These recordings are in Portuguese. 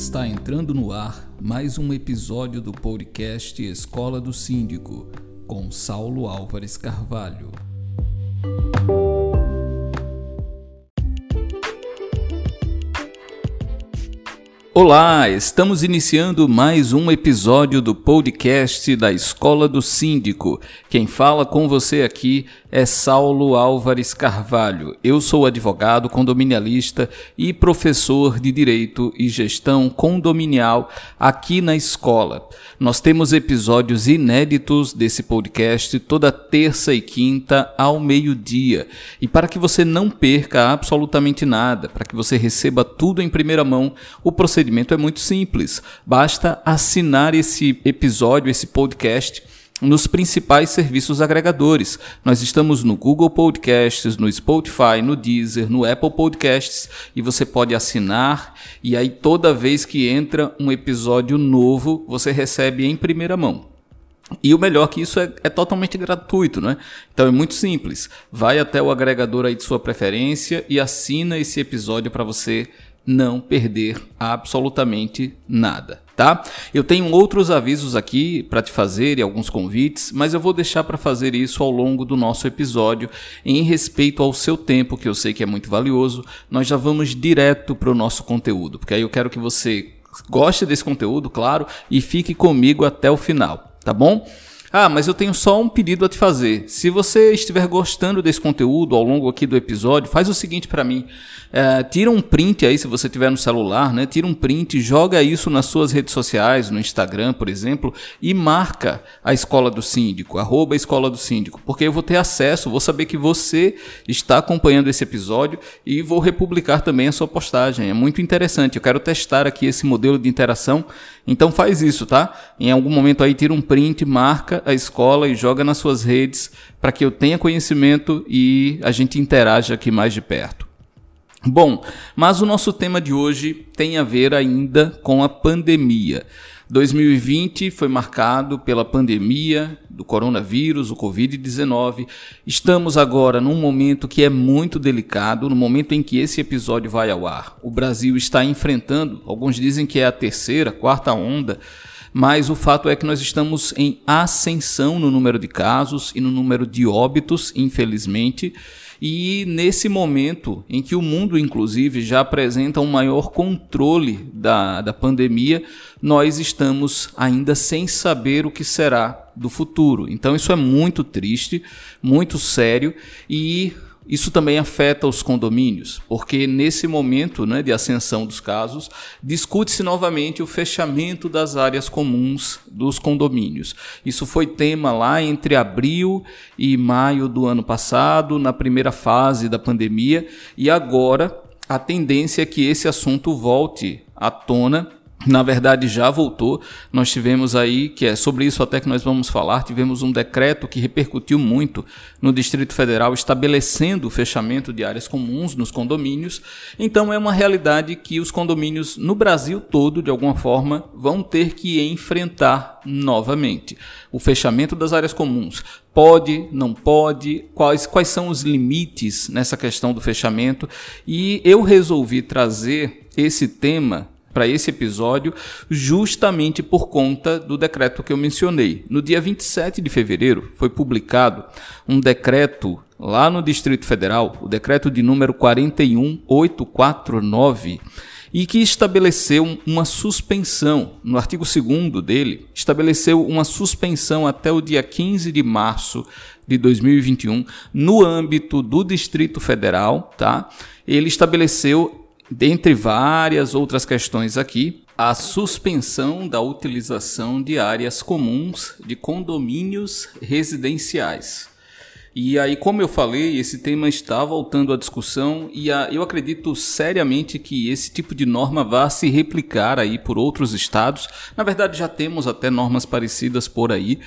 Está entrando no ar mais um episódio do podcast Escola do Síndico, com Saulo Álvares Carvalho. Olá, estamos iniciando mais um episódio do podcast da Escola do Síndico. Quem fala com você aqui é Saulo Álvares Carvalho. Eu sou advogado condominialista e professor de Direito e Gestão Condominial aqui na escola. Nós temos episódios inéditos desse podcast toda terça e quinta ao meio-dia. E para que você não perca absolutamente nada, para que você receba tudo em primeira mão, o procedimento é muito simples. Basta assinar esse episódio, esse podcast nos principais serviços agregadores. Nós estamos no Google Podcasts, no Spotify, no Deezer, no Apple Podcasts e você pode assinar e aí toda vez que entra um episódio novo, você recebe em primeira mão. E o melhor que isso é, é, totalmente gratuito, né? Então é muito simples. Vai até o agregador aí de sua preferência e assina esse episódio para você não perder absolutamente nada, tá? Eu tenho outros avisos aqui para te fazer e alguns convites, mas eu vou deixar para fazer isso ao longo do nosso episódio em respeito ao seu tempo, que eu sei que é muito valioso. Nós já vamos direto para o nosso conteúdo, porque aí eu quero que você goste desse conteúdo, claro, e fique comigo até o final, tá bom? Ah, mas eu tenho só um pedido a te fazer. Se você estiver gostando desse conteúdo ao longo aqui do episódio, faz o seguinte para mim. É, tira um print aí, se você tiver no celular, né? Tira um print, joga isso nas suas redes sociais, no Instagram, por exemplo, e marca a Escola do Síndico, arroba Escola do Síndico, porque eu vou ter acesso, vou saber que você está acompanhando esse episódio e vou republicar também a sua postagem. É muito interessante. Eu quero testar aqui esse modelo de interação. Então faz isso, tá? Em algum momento aí tira um print, marca a escola e joga nas suas redes para que eu tenha conhecimento e a gente interaja aqui mais de perto. Bom, mas o nosso tema de hoje tem a ver ainda com a pandemia. 2020 foi marcado pela pandemia do coronavírus, o Covid-19. Estamos agora num momento que é muito delicado, no momento em que esse episódio vai ao ar. O Brasil está enfrentando, alguns dizem que é a terceira, quarta onda, mas o fato é que nós estamos em ascensão no número de casos e no número de óbitos, infelizmente. E nesse momento em que o mundo, inclusive, já apresenta um maior controle da, da pandemia, nós estamos ainda sem saber o que será do futuro. Então, isso é muito triste, muito sério e isso também afeta os condomínios, porque nesse momento né, de ascensão dos casos, discute-se novamente o fechamento das áreas comuns dos condomínios. Isso foi tema lá entre abril e maio do ano passado, na primeira fase da pandemia, e agora a tendência é que esse assunto volte à tona na verdade já voltou. Nós tivemos aí, que é sobre isso até que nós vamos falar, tivemos um decreto que repercutiu muito no Distrito Federal, estabelecendo o fechamento de áreas comuns nos condomínios. Então é uma realidade que os condomínios no Brasil todo, de alguma forma, vão ter que enfrentar novamente. O fechamento das áreas comuns. Pode, não pode, quais, quais são os limites nessa questão do fechamento. E eu resolvi trazer esse tema para esse episódio, justamente por conta do decreto que eu mencionei. No dia 27 de fevereiro foi publicado um decreto lá no Distrito Federal, o decreto de número 41849, e que estabeleceu uma suspensão, no artigo 2 dele, estabeleceu uma suspensão até o dia 15 de março de 2021 no âmbito do Distrito Federal, tá? Ele estabeleceu dentre várias outras questões aqui, a suspensão da utilização de áreas comuns de condomínios residenciais. E aí, como eu falei, esse tema está voltando à discussão e a, eu acredito seriamente que esse tipo de norma vá se replicar aí por outros estados. Na verdade, já temos até normas parecidas por aí.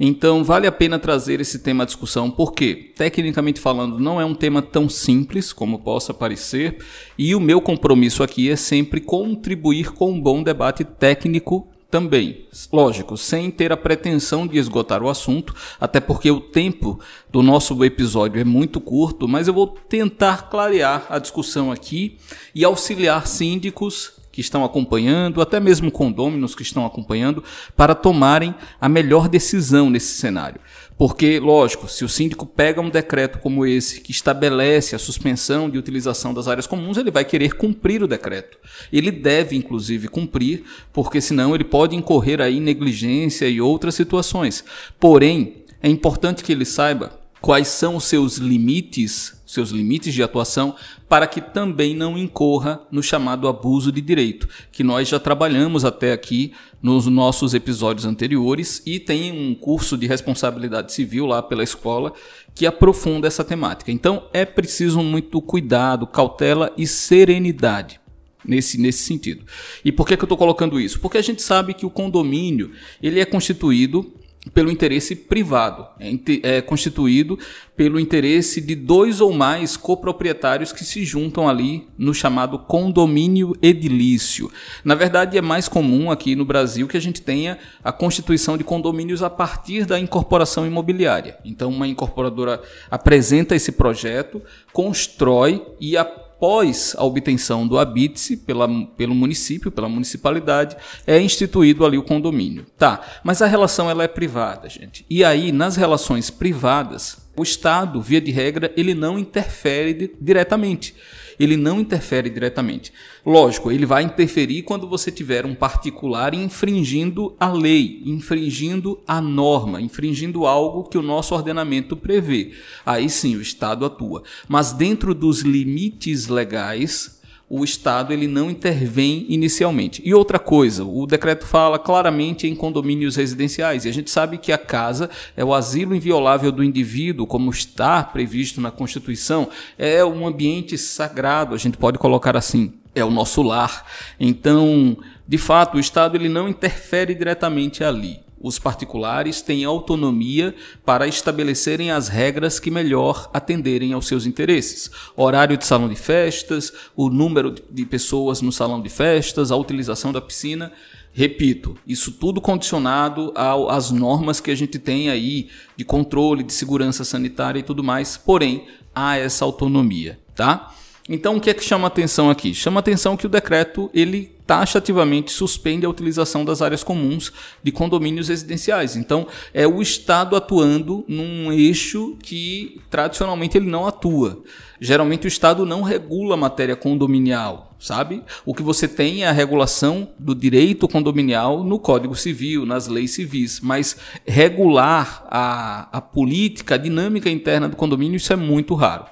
Então, vale a pena trazer esse tema à discussão, porque, tecnicamente falando, não é um tema tão simples como possa parecer, e o meu compromisso aqui é sempre contribuir com um bom debate técnico também. Lógico, sem ter a pretensão de esgotar o assunto, até porque o tempo do nosso episódio é muito curto, mas eu vou tentar clarear a discussão aqui e auxiliar síndicos que estão acompanhando, até mesmo condôminos que estão acompanhando, para tomarem a melhor decisão nesse cenário. Porque, lógico, se o síndico pega um decreto como esse, que estabelece a suspensão de utilização das áreas comuns, ele vai querer cumprir o decreto. Ele deve, inclusive, cumprir, porque senão ele pode incorrer aí negligência e outras situações. Porém, é importante que ele saiba quais são os seus limites, seus limites de atuação, para que também não incorra no chamado abuso de direito, que nós já trabalhamos até aqui nos nossos episódios anteriores e tem um curso de responsabilidade civil lá pela escola que aprofunda essa temática. Então é preciso muito cuidado, cautela e serenidade nesse, nesse sentido. E por que, que eu estou colocando isso? Porque a gente sabe que o condomínio ele é constituído pelo interesse privado, é, é, constituído pelo interesse de dois ou mais coproprietários que se juntam ali no chamado condomínio edilício. Na verdade, é mais comum aqui no Brasil que a gente tenha a constituição de condomínios a partir da incorporação imobiliária. Então, uma incorporadora apresenta esse projeto, constrói e a após a obtenção do habite pela, pelo município, pela municipalidade, é instituído ali o condomínio. Tá, mas a relação ela é privada, gente. E aí, nas relações privadas, o Estado, via de regra, ele não interfere diretamente ele não interfere diretamente. Lógico, ele vai interferir quando você tiver um particular infringindo a lei, infringindo a norma, infringindo algo que o nosso ordenamento prevê. Aí sim o Estado atua. Mas dentro dos limites legais, o Estado ele não intervém inicialmente. E outra coisa, o decreto fala claramente em condomínios residenciais, e a gente sabe que a casa é o asilo inviolável do indivíduo, como está previsto na Constituição, é um ambiente sagrado, a gente pode colocar assim, é o nosso lar. Então, de fato, o Estado ele não interfere diretamente ali. Os particulares têm autonomia para estabelecerem as regras que melhor atenderem aos seus interesses. Horário de salão de festas, o número de pessoas no salão de festas, a utilização da piscina. Repito, isso tudo condicionado às normas que a gente tem aí de controle, de segurança sanitária e tudo mais, porém, há essa autonomia, tá? Então, o que é que chama atenção aqui? Chama atenção que o decreto ele taxativamente suspende a utilização das áreas comuns de condomínios residenciais. Então, é o Estado atuando num eixo que tradicionalmente ele não atua. Geralmente o Estado não regula a matéria condominial, sabe? O que você tem é a regulação do direito condominial no Código Civil, nas leis civis, mas regular a, a política, a dinâmica interna do condomínio, isso é muito raro.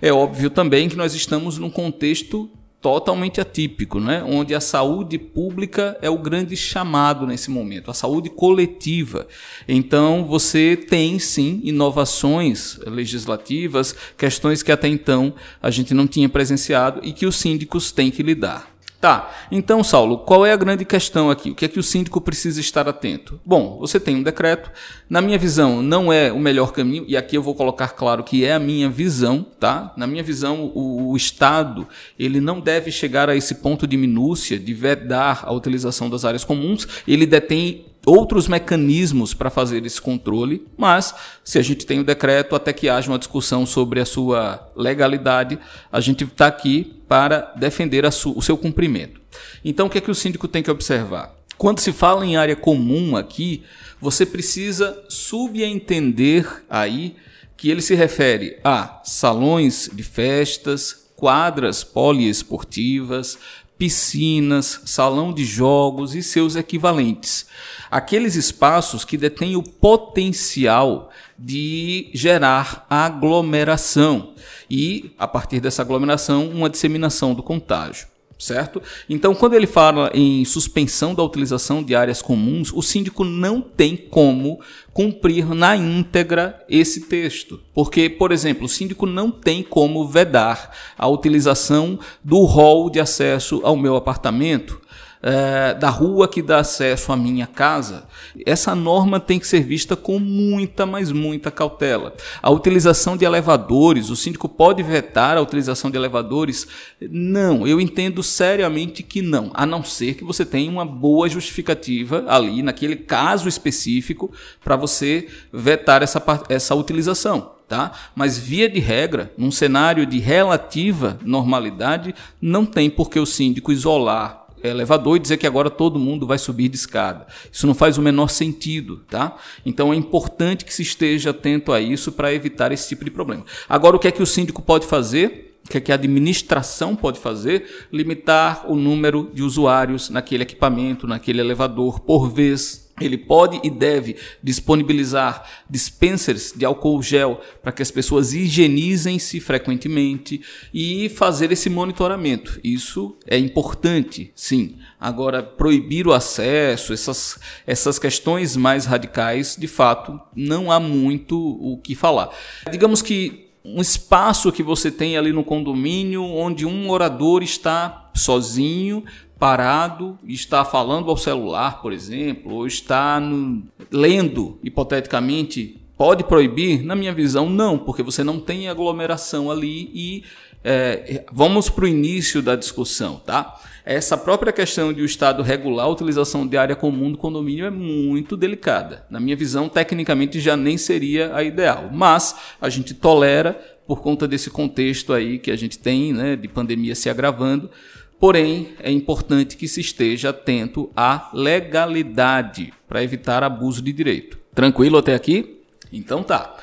É óbvio também que nós estamos num contexto totalmente atípico, né? onde a saúde pública é o grande chamado nesse momento, a saúde coletiva. Então, você tem sim inovações legislativas, questões que até então a gente não tinha presenciado e que os síndicos têm que lidar. Tá, então, Saulo, qual é a grande questão aqui? O que é que o síndico precisa estar atento? Bom, você tem um decreto, na minha visão, não é o melhor caminho, e aqui eu vou colocar claro que é a minha visão, tá? Na minha visão, o, o Estado, ele não deve chegar a esse ponto de minúcia, de vedar a utilização das áreas comuns, ele detém outros mecanismos para fazer esse controle, mas se a gente tem o decreto, até que haja uma discussão sobre a sua legalidade, a gente está aqui para defender o seu cumprimento. Então, o que é que o síndico tem que observar? Quando se fala em área comum aqui, você precisa subentender aí que ele se refere a salões de festas, quadras poliesportivas, piscinas, salão de jogos e seus equivalentes. Aqueles espaços que detêm o potencial de gerar aglomeração e, a partir dessa aglomeração, uma disseminação do contágio certo? Então, quando ele fala em suspensão da utilização de áreas comuns, o síndico não tem como cumprir na íntegra esse texto. Porque, por exemplo, o síndico não tem como vedar a utilização do hall de acesso ao meu apartamento é, da rua que dá acesso à minha casa, essa norma tem que ser vista com muita, mas muita cautela. A utilização de elevadores, o síndico pode vetar a utilização de elevadores? Não, eu entendo seriamente que não, a não ser que você tenha uma boa justificativa ali, naquele caso específico, para você vetar essa, essa utilização. Tá? Mas via de regra, num cenário de relativa normalidade, não tem por que o síndico isolar elevador e dizer que agora todo mundo vai subir de escada. Isso não faz o menor sentido, tá? Então é importante que se esteja atento a isso para evitar esse tipo de problema. Agora, o que é que o síndico pode fazer? O que é que a administração pode fazer? Limitar o número de usuários naquele equipamento, naquele elevador por vez ele pode e deve disponibilizar dispensers de álcool gel para que as pessoas higienizem-se frequentemente e fazer esse monitoramento. Isso é importante, sim. Agora, proibir o acesso, essas, essas questões mais radicais, de fato, não há muito o que falar. Digamos que um espaço que você tem ali no condomínio onde um morador está sozinho, parado, está falando ao celular, por exemplo, ou está no, lendo, hipoteticamente, pode proibir? Na minha visão, não, porque você não tem aglomeração ali e é, vamos para o início da discussão, tá? Essa própria questão de o Estado regular a utilização de área comum do condomínio é muito delicada. Na minha visão, tecnicamente já nem seria a ideal, mas a gente tolera por conta desse contexto aí que a gente tem, né, de pandemia se agravando, Porém, é importante que se esteja atento à legalidade para evitar abuso de direito. Tranquilo até aqui? Então tá.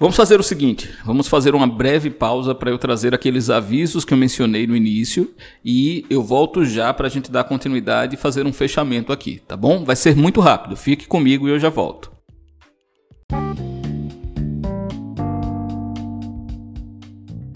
Vamos fazer o seguinte: vamos fazer uma breve pausa para eu trazer aqueles avisos que eu mencionei no início e eu volto já para a gente dar continuidade e fazer um fechamento aqui, tá bom? Vai ser muito rápido, fique comigo e eu já volto.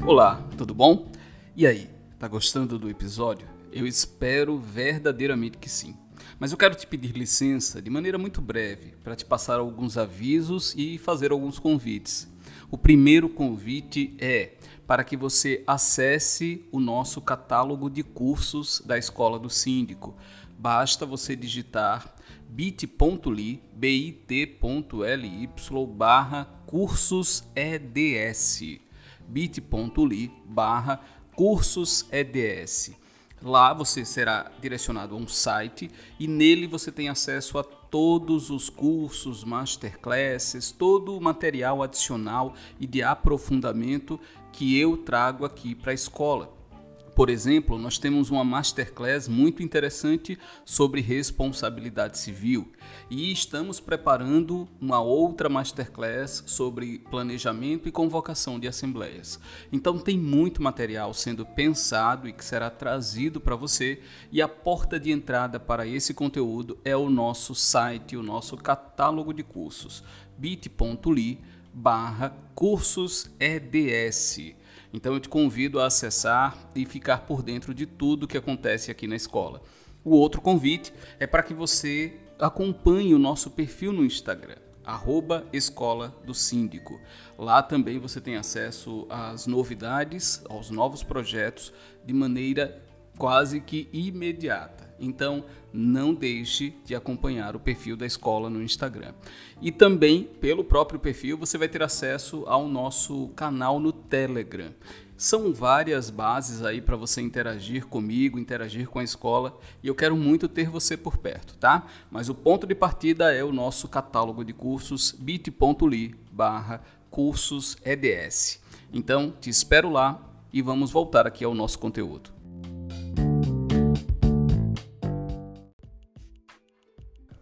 Olá, tudo bom? E aí? Tá gostando do episódio? Eu espero verdadeiramente que sim. Mas eu quero te pedir licença de maneira muito breve para te passar alguns avisos e fazer alguns convites. O primeiro convite é para que você acesse o nosso catálogo de cursos da Escola do Síndico. Basta você digitar bit.ly, bit.ly barra cursos EDS bit.ly barra Cursos EDS. Lá você será direcionado a um site e nele você tem acesso a todos os cursos, masterclasses, todo o material adicional e de aprofundamento que eu trago aqui para a escola. Por exemplo, nós temos uma masterclass muito interessante sobre responsabilidade civil e estamos preparando uma outra masterclass sobre planejamento e convocação de assembleias. Então tem muito material sendo pensado e que será trazido para você e a porta de entrada para esse conteúdo é o nosso site, o nosso catálogo de cursos bit.ly barra cursos EDS. Então eu te convido a acessar e ficar por dentro de tudo que acontece aqui na escola. O outro convite é para que você acompanhe o nosso perfil no Instagram, arroba Escola do Síndico. Lá também você tem acesso às novidades, aos novos projetos, de maneira quase que imediata. Então, não deixe de acompanhar o perfil da escola no Instagram. E também, pelo próprio perfil, você vai ter acesso ao nosso canal no Telegram. São várias bases aí para você interagir comigo, interagir com a escola, e eu quero muito ter você por perto, tá? Mas o ponto de partida é o nosso catálogo de cursos bit.ly barra cursos EDS. Então, te espero lá e vamos voltar aqui ao nosso conteúdo.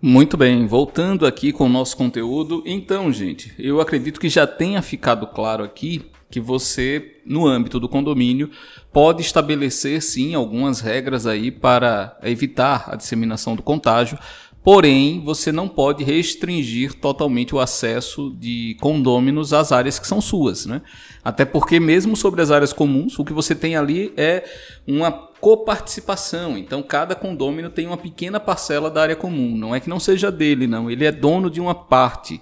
Muito bem, voltando aqui com o nosso conteúdo. Então, gente, eu acredito que já tenha ficado claro aqui que você, no âmbito do condomínio, pode estabelecer sim algumas regras aí para evitar a disseminação do contágio, Porém, você não pode restringir totalmente o acesso de condôminos às áreas que são suas, né? Até porque mesmo sobre as áreas comuns, o que você tem ali é uma coparticipação. Então, cada condômino tem uma pequena parcela da área comum. Não é que não seja dele, não. Ele é dono de uma parte.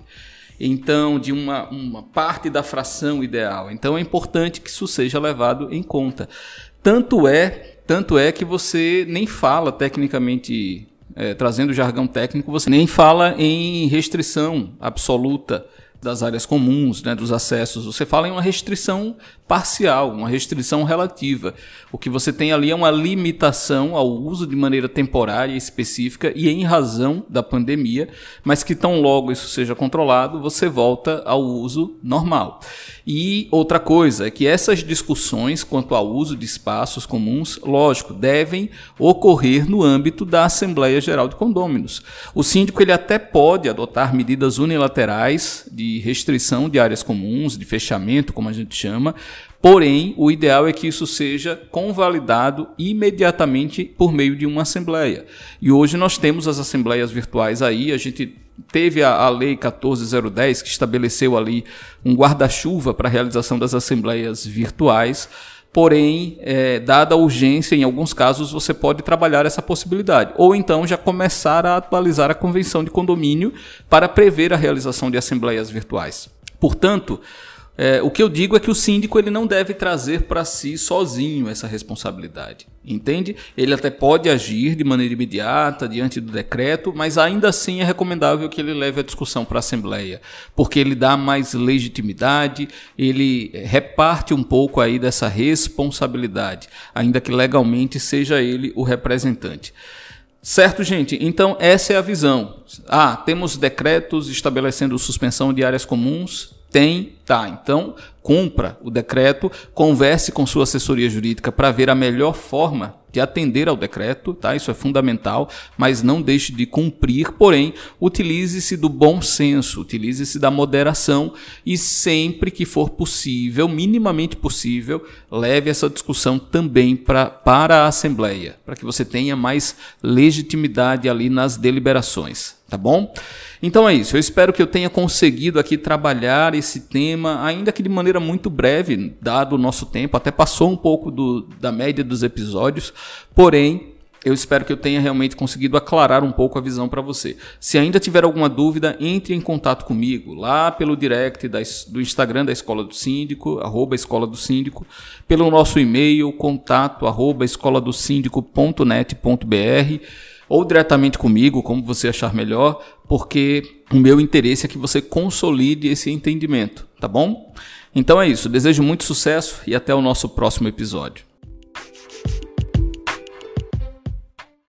Então, de uma, uma parte da fração ideal. Então, é importante que isso seja levado em conta. Tanto é, tanto é que você nem fala tecnicamente é, trazendo jargão técnico, você nem fala em restrição absoluta das áreas comuns, né, dos acessos. Você fala em uma restrição parcial, uma restrição relativa. O que você tem ali é uma limitação ao uso de maneira temporária específica e em razão da pandemia, mas que tão logo isso seja controlado, você volta ao uso normal. E outra coisa é que essas discussões quanto ao uso de espaços comuns, lógico, devem ocorrer no âmbito da Assembleia Geral de Condôminos. O síndico ele até pode adotar medidas unilaterais de restrição de áreas comuns, de fechamento, como a gente chama, Porém, o ideal é que isso seja convalidado imediatamente por meio de uma assembleia. E hoje nós temos as assembleias virtuais aí, a gente teve a, a lei 14010 que estabeleceu ali um guarda-chuva para a realização das assembleias virtuais. Porém, é, dada a urgência, em alguns casos você pode trabalhar essa possibilidade. Ou então já começar a atualizar a convenção de condomínio para prever a realização de assembleias virtuais. Portanto, é, o que eu digo é que o síndico ele não deve trazer para si sozinho essa responsabilidade, entende? Ele até pode agir de maneira imediata diante do decreto, mas ainda assim é recomendável que ele leve a discussão para a Assembleia, porque ele dá mais legitimidade, ele reparte um pouco aí dessa responsabilidade, ainda que legalmente seja ele o representante. Certo, gente? Então, essa é a visão. Ah, temos decretos estabelecendo suspensão de áreas comuns, tem, tá. Então, cumpra o decreto, converse com sua assessoria jurídica para ver a melhor forma de atender ao decreto, tá? Isso é fundamental, mas não deixe de cumprir, porém, utilize-se do bom senso, utilize-se da moderação e sempre que for possível, minimamente possível, leve essa discussão também pra, para a Assembleia, para que você tenha mais legitimidade ali nas deliberações, tá bom? Então é isso. Eu espero que eu tenha conseguido aqui trabalhar esse tema, ainda que de maneira muito breve, dado o nosso tempo, até passou um pouco do, da média dos episódios, porém. Eu espero que eu tenha realmente conseguido aclarar um pouco a visão para você. Se ainda tiver alguma dúvida, entre em contato comigo lá pelo direct da, do Instagram da Escola do Síndico, arroba Escola do Síndico, pelo nosso e-mail, contato arroba escoladosíndico.net.br ou diretamente comigo, como você achar melhor, porque o meu interesse é que você consolide esse entendimento, tá bom? Então é isso, desejo muito sucesso e até o nosso próximo episódio.